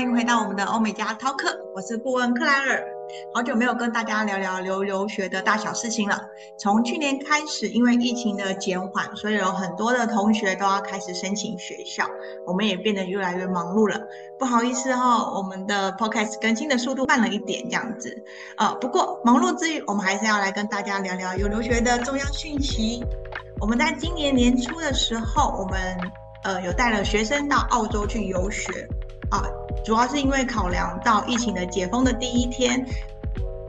欢迎回到我们的欧美家 Talk，我是顾问克莱尔。好久没有跟大家聊聊留留学的大小事情了。从去年开始，因为疫情的减缓，所以有很多的同学都要开始申请学校，我们也变得越来越忙碌了。不好意思哈、哦，我们的 Podcast 更新的速度慢了一点，这样子。呃，不过忙碌之余，我们还是要来跟大家聊聊有留学的重要讯息。我们在今年年初的时候，我们呃有带了学生到澳洲去游学。啊，主要是因为考量到疫情的解封的第一天，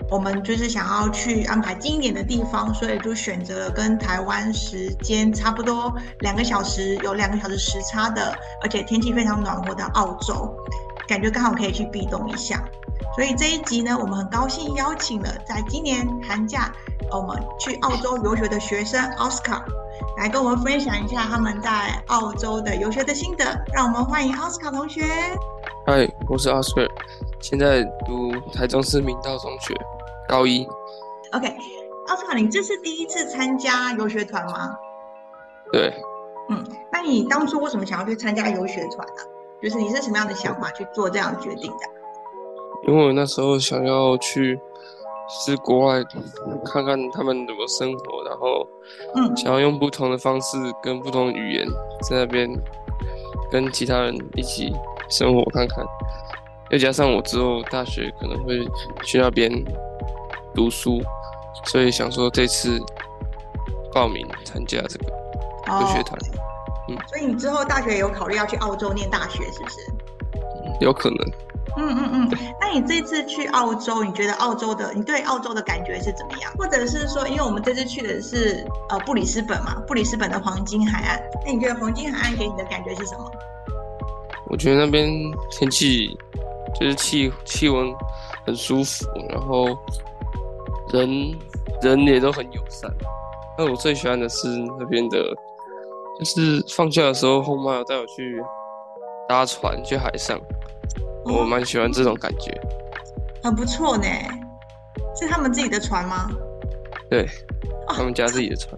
我们就是想要去安排近一点的地方，所以就选择了跟台湾时间差不多两个小时，有两个小时时差的，而且天气非常暖和的澳洲，感觉刚好可以去避冬一下。所以这一集呢，我们很高兴邀请了在今年寒假我们去澳洲游学的学生奥斯卡。来跟我们分享一下他们在澳洲的游学的心得，让我们欢迎奥斯卡同学。嗨，我是奥斯卡，现在读台中市明道中学高一。OK，奥斯卡，你这是第一次参加游学团吗？对。嗯，那你当初为什么想要去参加游学团呢？就是你是什么样的想法去做这样的决定的？因为我那时候想要去。是国外看看他们怎么生活，然后，嗯，想要用不同的方式跟不同的语言在那边跟其他人一起生活看看，又加上我之后大学可能会去那边读书，所以想说这次报名参加这个游学团。嗯，所以你之后大学有考虑要去澳洲念大学是不是？有可能。嗯嗯嗯，那你这次去澳洲，你觉得澳洲的你对澳洲的感觉是怎么样？或者是说，因为我们这次去的是呃布里斯本嘛，布里斯本的黄金海岸，那你觉得黄金海岸给你的感觉是什么？我觉得那边天气就是气气温很舒服，然后人人也都很友善。那我最喜欢的是那边的，就是放假的时候，后妈有带我去搭船去海上。我蛮喜欢这种感觉，很不错呢。是他们自己的船吗？对，他们家自己的船。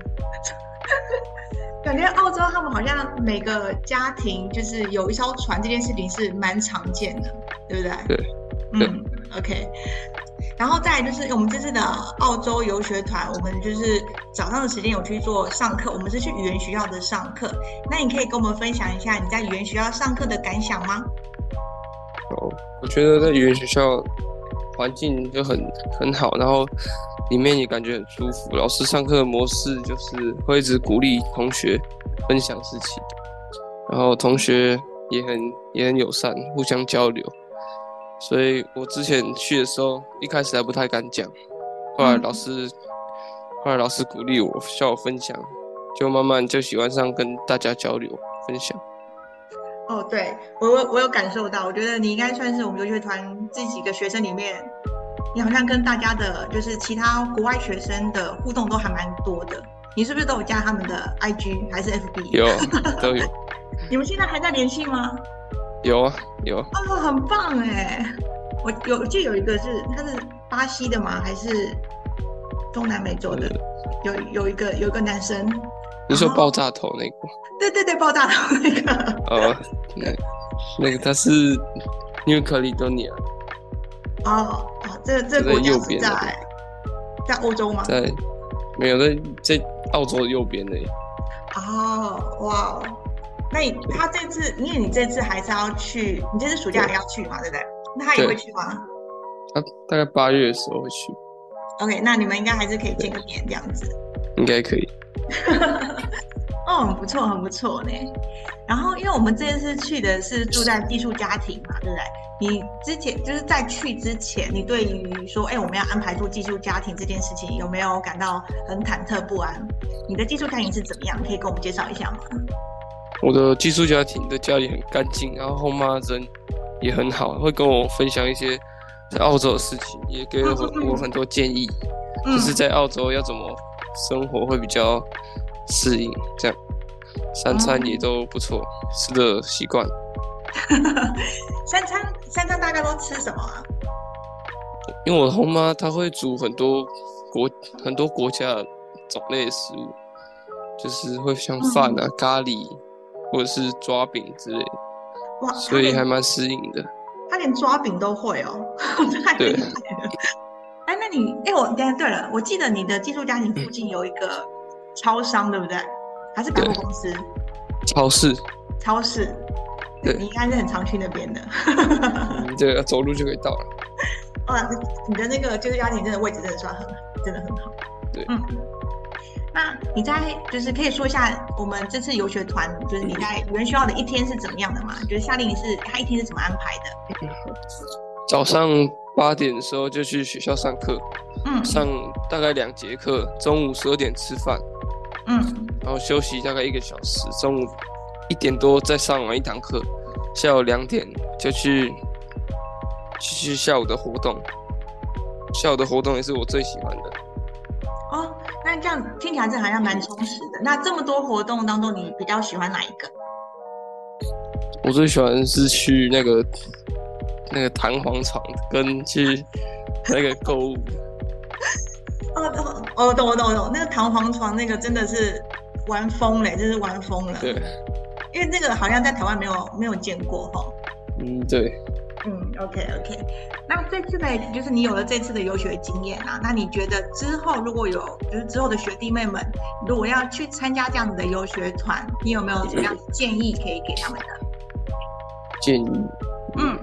感觉澳洲他们好像每个家庭就是有一艘船，这件事情是蛮常见的，对不对？对。嗯，OK。然后再来就是我们这次的澳洲游学团，我们就是早上的时间有去做上课，我们是去语言学校的上课。那你可以跟我们分享一下你在语言学校上课的感想吗？哦我觉得在语言学校环境就很很好，然后里面也感觉很舒服。老师上课的模式就是会一直鼓励同学分享事情，然后同学也很也很友善，互相交流。所以我之前去的时候，一开始还不太敢讲，后来老师后来老师鼓励我，叫我分享，就慢慢就喜欢上跟大家交流分享。哦，对，我我我有感受到，我觉得你应该算是我们游学团这几个学生里面，你好像跟大家的，就是其他国外学生的互动都还蛮多的。你是不是都有加他们的 IG 还是 FB？有，都有。你们现在还在联系吗？有啊，有。哦，很棒哎！我有就有一个是他是巴西的吗？还是中南美洲的？嗯、有有一个有一个男生。你说爆炸头那个？对对对，爆炸头那个。哦，那那个他是 New Caledonia。哦哦，这这国家是在在欧洲吗？在，没有在在澳洲的右边呢。哦，哇哦，那你他这次，因为你这次还是要去，你这次暑假还要去嘛，对不对？那他也会去吗？他大概八月的时候会去。OK，那你们应该还是可以见个面这样子。应该可以。哦，很不错，很不错呢。然后，因为我们这次去的是住在寄宿家庭嘛，对不对？你之前就是在去之前，你对于说，哎，我们要安排住寄宿家庭这件事情，有没有感到很忐忑不安？你的寄宿家庭是怎么样？可以跟我们介绍一下吗？我的寄宿家庭的家里很干净，然后后妈人也很好，会跟我分享一些在澳洲的事情，也给了我很多建议，嗯、就是在澳洲要怎么。生活会比较适应，这样三餐也都不错，嗯、吃的习惯。三餐三餐大概都吃什么啊？因为我的后妈她会煮很多国很多国家的种类的食物，就是会像饭啊、嗯、咖喱或者是抓饼之类的，哇，所以还蛮适应的。他连抓饼都会哦，太厉害了。哎，那你哎，我对对了，我记得你的寄宿家庭附近有一个超商，对不对？还是百货公司？超市。超市。对，你应该是很常去那边的。你这个走路就可以到了。哇，你的那个就是家庭真的位置真的算很好，真的很好。对，嗯。那你在就是可以说一下我们这次游学团，就是你在语言学校的一天是怎么样的吗？就是夏令营是他一天是怎么安排的？早上八点的时候就去学校上课，嗯，上大概两节课，中午十二点吃饭，嗯，然后休息大概一个小时，中午一点多再上完一堂课，下午两点就去去去下午的活动，下午的活动也是我最喜欢的。哦。那这样听起来这好像蛮充实的。那这么多活动当中，你比较喜欢哪一个？我最喜欢是去那个那个弹簧床，跟去那个购物。哦，懂哦，懂我懂我懂。那个弹簧床那个真的是玩疯了，真是玩疯了。对。因为那个好像在台湾没有没有见过哈。嗯，对。嗯，OK OK，那这次呢，就是你有了这次的游学经验啊，那你觉得之后如果有，就是之后的学弟妹们，如果要去参加这样子的游学团，你有没有什么样的建议可以给他们的？建议？嗯，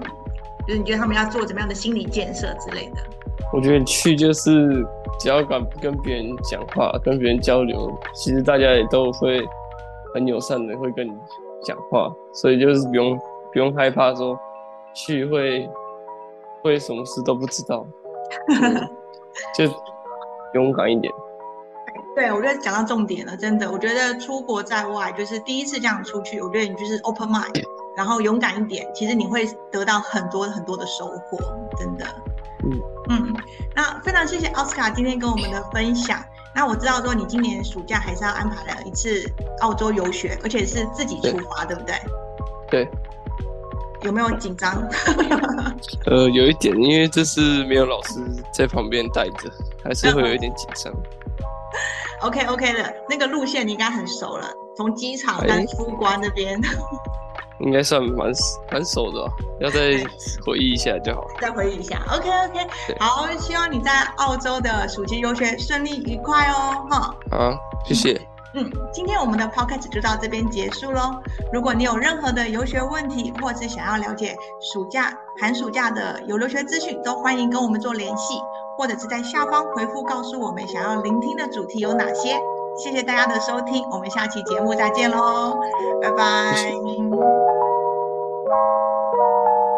就是你觉得他们要做怎么样的心理建设之类的？我觉得去就是只要敢跟别人讲话，跟别人交流，其实大家也都会很友善的会跟你讲话，所以就是不用不用害怕说。去会会什么事都不知道，就勇敢一点。对，我觉得讲到重点了，真的。我觉得出国在外，就是第一次这样出去，我觉得你就是 open mind，然后勇敢一点，其实你会得到很多很多的收获，真的。嗯嗯，那非常谢谢奥斯卡今天跟我们的分享。那我知道说你今年暑假还是要安排了一次澳洲游学，而且是自己出发，对，对不对？对。有没有紧张？呃，有一点，因为这是没有老师在旁边带着，还是会有一点紧张。OK OK 的，那个路线你应该很熟了，从机场跟出关那边，应该算蛮蛮熟的哦，要再回忆一下就好了。再回忆一下，OK OK，好，希望你在澳洲的暑期游学顺利愉快哦，哈。好，谢谢。嗯，今天我们的 podcast 就到这边结束喽。如果你有任何的游学问题，或是想要了解暑假、寒暑假的游留学资讯，都欢迎跟我们做联系，或者是在下方回复告诉我们想要聆听的主题有哪些。谢谢大家的收听，我们下期节目再见喽，拜拜。